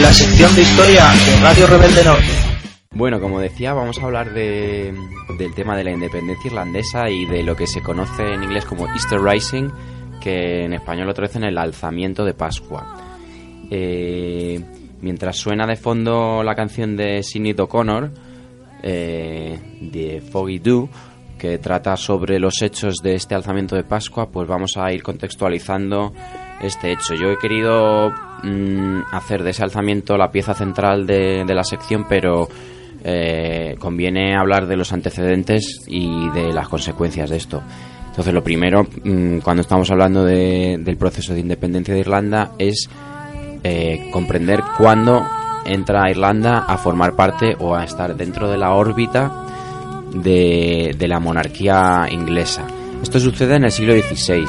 La sección de historia de Radio Rebelde Norte. Bueno, como decía, vamos a hablar de, del tema de la independencia irlandesa y de lo que se conoce en inglés como Easter Rising, que en español lo traducen el alzamiento de Pascua. Eh, mientras suena de fondo la canción de Sinead O'Connor, eh, de Foggy Doo, que trata sobre los hechos de este alzamiento de Pascua, pues vamos a ir contextualizando este hecho. Yo he querido mm, hacer de ese alzamiento la pieza central de, la sección, pero eh, conviene hablar de los antecedentes y de las consecuencias de esto. Entonces, lo primero, mm, cuando estamos hablando del proceso de independencia de Irlanda, es eh, comprender cuándo entra Irlanda a formar parte o a estar dentro de la órbita de, la monarquía inglesa. Esto sucede en el siglo XVI,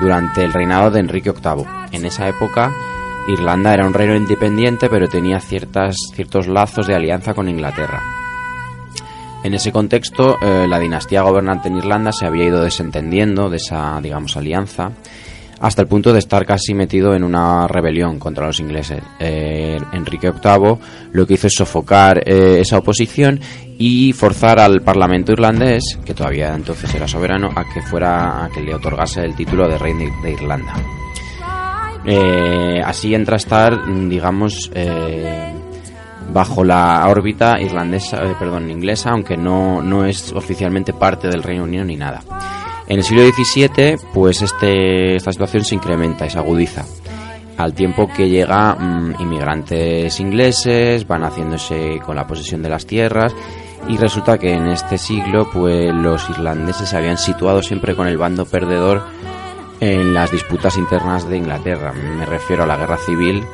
durante el reinado de Enrique VIII. En esa época, Irlanda era un reino independiente, pero tenía ciertas, ciertos lazos de alianza con Inglaterra. En ese contexto, eh, la dinastía gobernante en Irlanda se había ido desentendiendo de esa, digamos, alianza hasta el punto de estar casi metido en una rebelión contra los ingleses. Eh, Enrique VIII lo que hizo es sofocar eh, esa oposición y forzar al Parlamento irlandés, que todavía entonces era soberano, a que fuera a que le otorgase el título de rey de, Irlanda. Eh, así entra a estar, digamos, bajo la órbita irlandesa, perdón, inglesa, aunque no, no es oficialmente parte del Reino Unido ni nada. En el siglo XVII, pues este, esta situación se incrementa y se agudiza. Al tiempo que llega mm, inmigrantes ingleses, van haciéndose con la posesión de las tierras y resulta que en este siglo pues los irlandeses se habían situado siempre con el bando perdedor en las disputas internas de Inglaterra. Me refiero a la guerra civil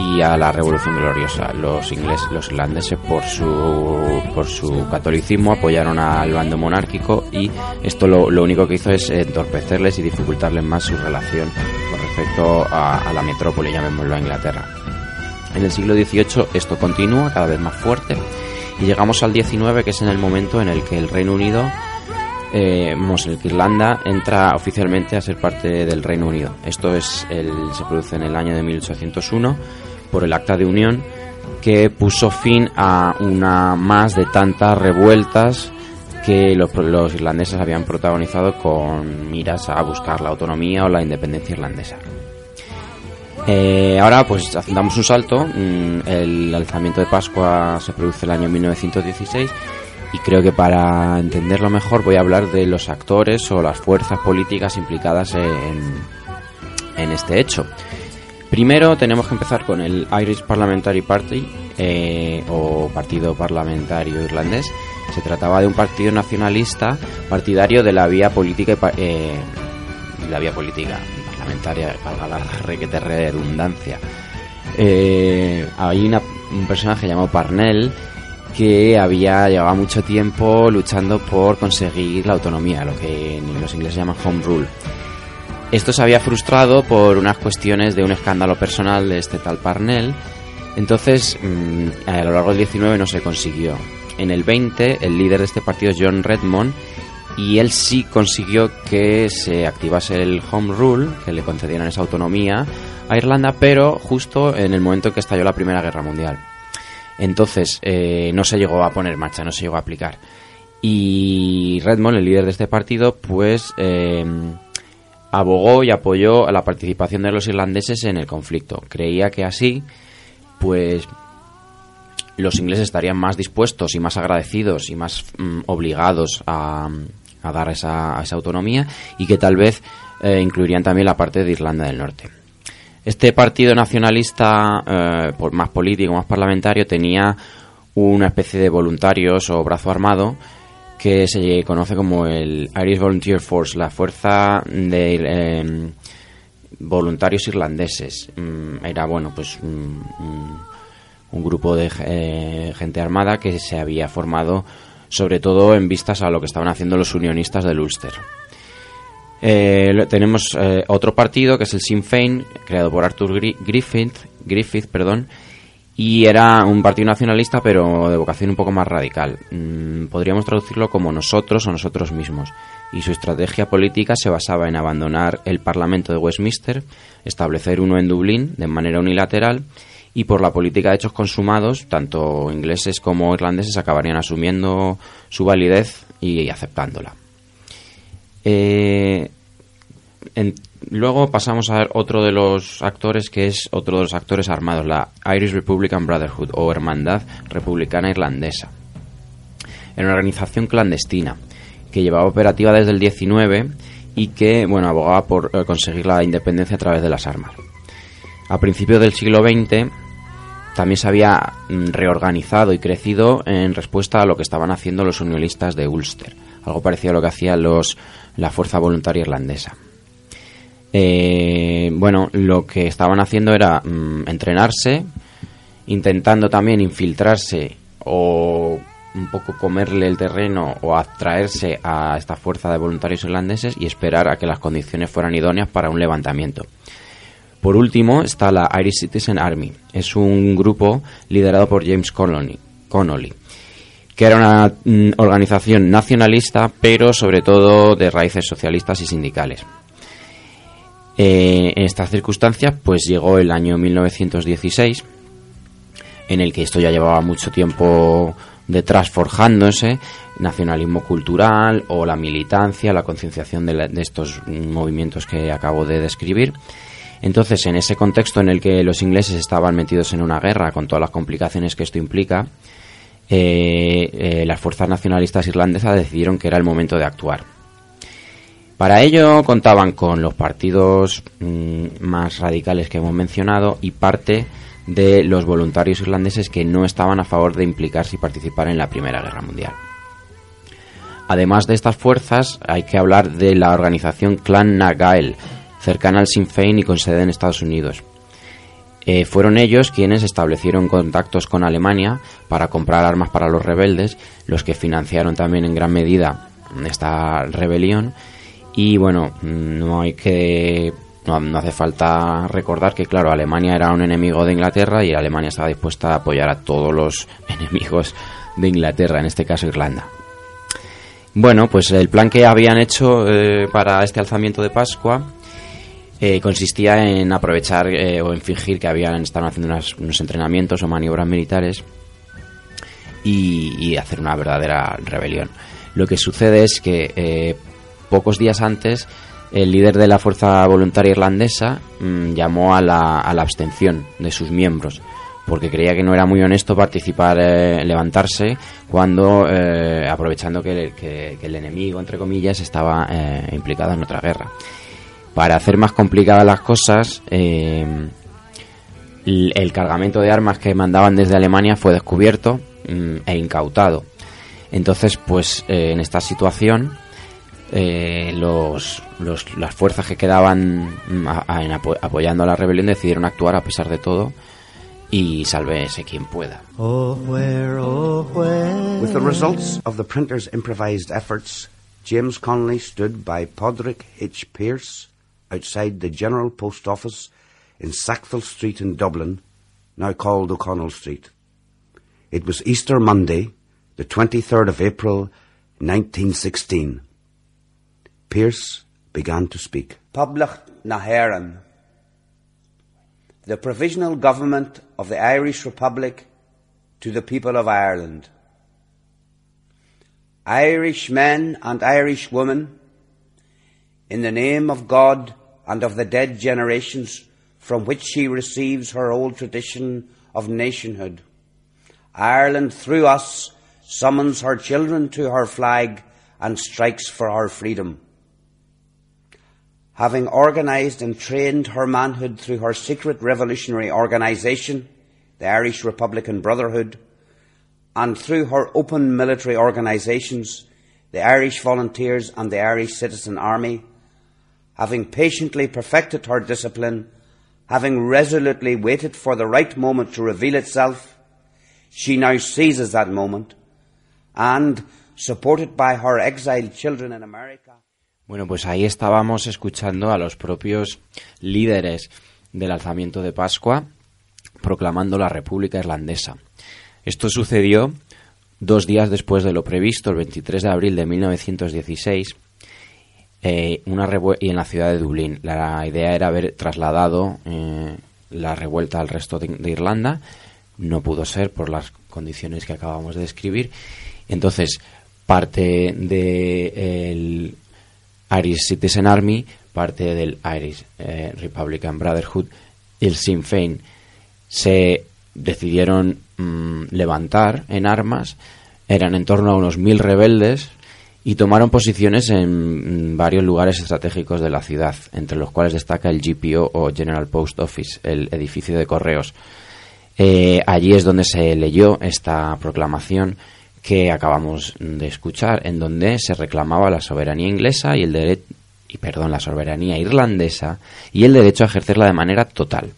y a la Revolución Gloriosa. Los ingleses, los irlandeses por su por su catolicismo apoyaron al bando monárquico y esto lo, único que hizo es entorpecerles y dificultarles más su relación con respecto a, la metrópoli, llamémoslo a Inglaterra. En el siglo XVIII esto continúa cada vez más fuerte y llegamos al XIX que es en el momento en el que el Reino Unido eh, el que Irlanda entra oficialmente a ser parte del Reino Unido. Esto es el, se produce en el año de 1801 por el Acta de Unión que puso fin a una más de tantas revueltas que los, irlandeses habían protagonizado con miras a buscar la autonomía o la independencia irlandesa. Eh, ahora pues damos un salto, mm, el alzamiento de Pascua se produce el año 1916 y creo que para entenderlo mejor voy a hablar de los actores o las fuerzas políticas implicadas en, en este hecho. Primero tenemos que empezar con el Irish Parliamentary Party eh, o Partido Parlamentario Irlandés. Se trataba de un partido nacionalista partidario de la vía política eh, la vía política parlamentaria, para la requete redundancia. Eh, hay un personaje llamado Parnell que había llevado mucho tiempo luchando por conseguir la autonomía, lo que los ingleses llaman home rule. Esto se había frustrado por unas cuestiones de un escándalo personal de este tal Parnell, entonces mm, a lo largo del 19 no se consiguió. En el 20 el líder de este partido es John Redmond y él sí consiguió que se activase el Home Rule, que le concedieran esa autonomía a Irlanda, pero justo en el momento en que estalló la Primera Guerra Mundial. Entonces eh, no se llegó a poner marcha, no se llegó a aplicar. Y Redmond, el líder de este partido, pues eh, abogó y apoyó a la participación de los irlandeses en el conflicto. Creía que así, pues los ingleses estarían más dispuestos y más agradecidos y más mm, obligados a, dar esa, esa, autonomía y que tal vez eh, incluirían también la parte de Irlanda del Norte. Este partido nacionalista, eh, más político, más parlamentario, tenía una especie de voluntarios o brazo armado que se conoce como el Irish Volunteer Force, la fuerza de em, voluntarios irlandeses. Mm, era, bueno, pues un grupo de eh, gente armada que se había formado sobre todo en vistas a lo que estaban haciendo los unionistas del Ulster. Eh, tenemos eh, otro partido que es el Sinn Féin, creado por Arthur Griffith, Griffith perdón, y era un partido nacionalista pero de vocación un poco más radical. Mm, podríamos traducirlo como nosotros o nosotros mismos. y su estrategia política se basaba en abandonar el Parlamento de Westminster, establecer uno en Dublín de manera unilateral y por la política de hechos consumados, tanto ingleses como irlandeses acabarían asumiendo su validez y aceptándola. Eh, luego pasamos a otro de los actores que es otro de los actores armados, la Irish Republican Brotherhood o Hermandad Republicana Irlandesa. Era una organización clandestina que llevaba operativa desde el 19 y que bueno abogaba por eh, conseguir la independencia a través de las armas. A principios del siglo XX también se había mm, reorganizado y crecido en respuesta a lo que estaban haciendo los unionistas de Ulster, algo parecido a lo que hacía los, la Fuerza Voluntaria Irlandesa. Eh, bueno, lo que estaban haciendo era mm, entrenarse, intentando también infiltrarse o un poco comerle el terreno o atraerse a esta fuerza de voluntarios irlandeses y esperar a que las condiciones fueran idóneas para un levantamiento. Por último está la Irish Citizen Army. Es un grupo liderado por James Connolly, que era una mm, organización nacionalista, pero sobre todo de raíces socialistas y sindicales. Eh, en estas circunstancias, pues llegó el año 1916, en el que esto ya llevaba mucho tiempo detrás forjándose, nacionalismo cultural o la militancia, la concienciación de, estos movimientos que acabo de describir. Entonces, en ese contexto en el que los ingleses estaban metidos en una guerra con todas las complicaciones que esto implica, eh, eh, las fuerzas nacionalistas irlandesas decidieron que era el momento de actuar. Para ello contaban con los partidos mm, más radicales que hemos mencionado y parte de los voluntarios irlandeses que no estaban a favor de implicarse y participar en la Primera Guerra Mundial. Además de estas fuerzas, hay que hablar de la organización Clan na Gael, cercana al Sinn Féin y con sede en Estados Unidos. Eh, fueron ellos quienes establecieron contactos con Alemania para comprar armas para los rebeldes, los que financiaron también en gran medida esta rebelión. Y bueno, no hay que no, hace falta recordar que, claro, Alemania era un enemigo de Inglaterra y Alemania estaba dispuesta a apoyar a todos los enemigos de Inglaterra, en este caso Irlanda. Bueno, pues el plan que habían hecho eh, para este alzamiento de Pascua eh, consistía en aprovechar eh, o en fingir que habían estado haciendo unos entrenamientos o maniobras militares y, hacer una verdadera rebelión. Lo que sucede es que pocos días antes el líder de la fuerza voluntaria irlandesa mm, llamó a la, a la, abstención de sus miembros porque creía que no era muy honesto participar, eh, levantarse cuando eh, aprovechando que, el enemigo entre comillas estaba eh, implicado en otra guerra. Para hacer más complicadas las cosas, el, cargamento de armas que mandaban desde Alemania fue descubierto mm, e incautado. Entonces, pues en esta situación eh, los, los, las fuerzas que quedaban mm, a, a, apo apoyando a la rebelión decidieron actuar a pesar de todo y sálvese quien pueda. Oh, where, oh, where. With the results of the printer's improvised efforts, James Connolly stood by Podrick H. Pierce outside the General Post Office in Sackville Street in Dublin, now called O'Connell Street. It was Easter Monday, the 23rd of April, 1916. Pierce began to speak. Public Naheran, the provisional government of the Irish Republic to the people of Ireland. Irish men and Irish women, in the name of God and of the dead generations from which she receives her old tradition of nationhood, Ireland through us summons her children to her flag and strikes for her freedom having organised and trained her manhood through her secret revolutionary organisation, the Irish Republican Brotherhood, and through her open military organisations, the Irish Volunteers and the Irish Citizen Army, having patiently perfected her discipline, having resolutely waited for the right moment to reveal itself, she now seizes that moment, and, supported by her exiled children in America, Bueno, pues ahí estábamos escuchando a los propios líderes del alzamiento de Pascua proclamando la República Irlandesa. Esto sucedió dos días después de lo previsto, el 23 de abril de 1916, eh, una y en la ciudad de Dublín. La idea era haber trasladado eh, la revuelta al resto de, Irlanda. No pudo ser por las condiciones que acabamos de describir. Entonces, parte del Irish Citizen Army, parte del Irish eh, Republican Brotherhood el Sinn Féin se decidieron mm, levantar en armas. Eran en torno a unos mil rebeldes y tomaron posiciones en varios lugares estratégicos de la ciudad, entre los cuales destaca el GPO o General Post Office, el edificio de correos. Eh, allí es donde se leyó esta proclamación que acabamos de escuchar, en donde se reclamaba la soberanía inglesa y el derecho y perdón, la soberanía irlandesa y el derecho a ejercerla de manera total.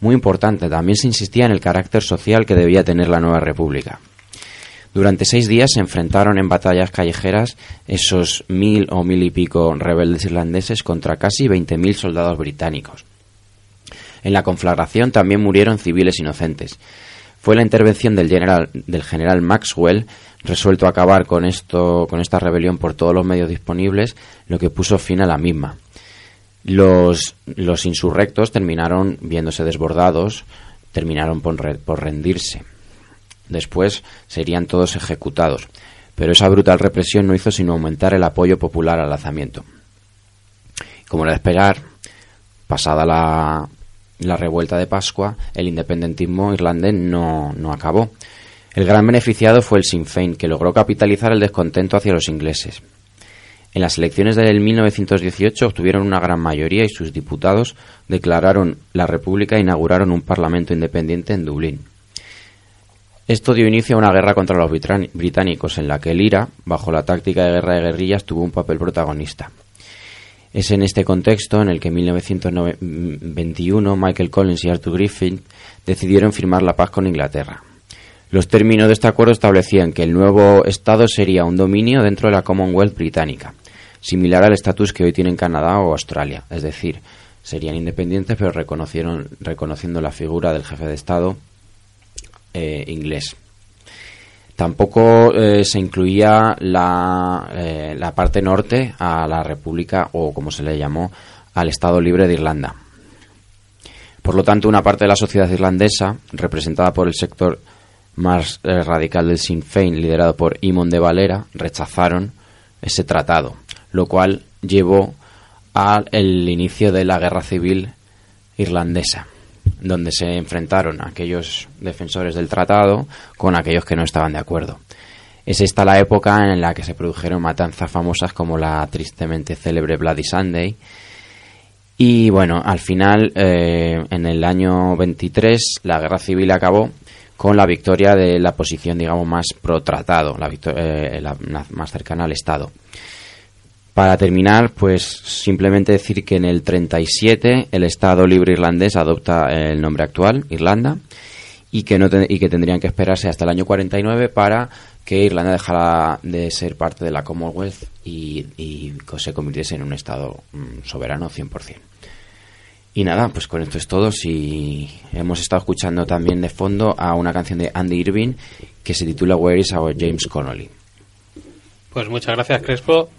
Muy importante, también se insistía en el carácter social que debía tener la nueva república. Durante seis días se enfrentaron en batallas callejeras esos mil o mil y pico rebeldes irlandeses contra casi veinte mil soldados británicos. En la conflagración también murieron civiles inocentes. Fue la intervención del general, del general Maxwell, resuelto a acabar con, esto, con esta rebelión por todos los medios disponibles, lo que puso fin a la misma. Los, los insurrectos terminaron viéndose desbordados, terminaron por, rendirse. Después serían todos ejecutados, pero esa brutal represión no hizo sino aumentar el apoyo popular al lanzamiento. Como era de esperar, pasada la, la revuelta de Pascua, el independentismo irlandés no, no acabó. El gran beneficiado fue el Sinn Féin, que logró capitalizar el descontento hacia los ingleses. En las elecciones del 1918 obtuvieron una gran mayoría y sus diputados declararon la República e inauguraron un parlamento independiente en Dublín. Esto dio inicio a una guerra contra los británicos en la que el IRA, bajo la táctica de guerra de guerrillas, tuvo un papel protagonista. Es en este contexto en el que en 1921 Michael Collins y Arthur Griffin decidieron firmar la paz con Inglaterra. Los términos de este acuerdo establecían que el nuevo Estado sería un dominio dentro de la Commonwealth británica, similar al estatus que hoy tienen Canadá o Australia, es decir, serían independientes pero reconociendo la figura del jefe de Estado eh, inglés. Tampoco eh, se incluía la, eh, la, parte norte a la República o como se le llamó al Estado Libre de Irlanda. Por lo tanto, una parte de la sociedad irlandesa, representada por el sector más radical del Sinn Féin, liderado por Imon de Valera, rechazaron ese tratado, lo cual llevó al inicio de la guerra civil irlandesa donde se enfrentaron aquellos defensores del tratado con aquellos que no estaban de acuerdo. Es esta la época en la que se produjeron matanzas famosas como la tristemente célebre Bloody Sunday. Y bueno, al final, eh, en el año 23, la guerra civil acabó con la victoria de la posición, digamos, más pro-tratado, la, eh, la más cercana al Estado. Para terminar, pues simplemente decir que en el 37 el Estado Libre Irlandés adopta el nombre actual, Irlanda, y que, no y que tendrían que esperarse hasta el año 49 para que Irlanda dejara de ser parte de la Commonwealth y, se convirtiese en un Estado mm, soberano 100%. Y nada, pues con esto es todo. Si hemos estado escuchando también de fondo a una canción de Andy Irving que se titula Where is our James Connolly. Pues muchas gracias, Crespo.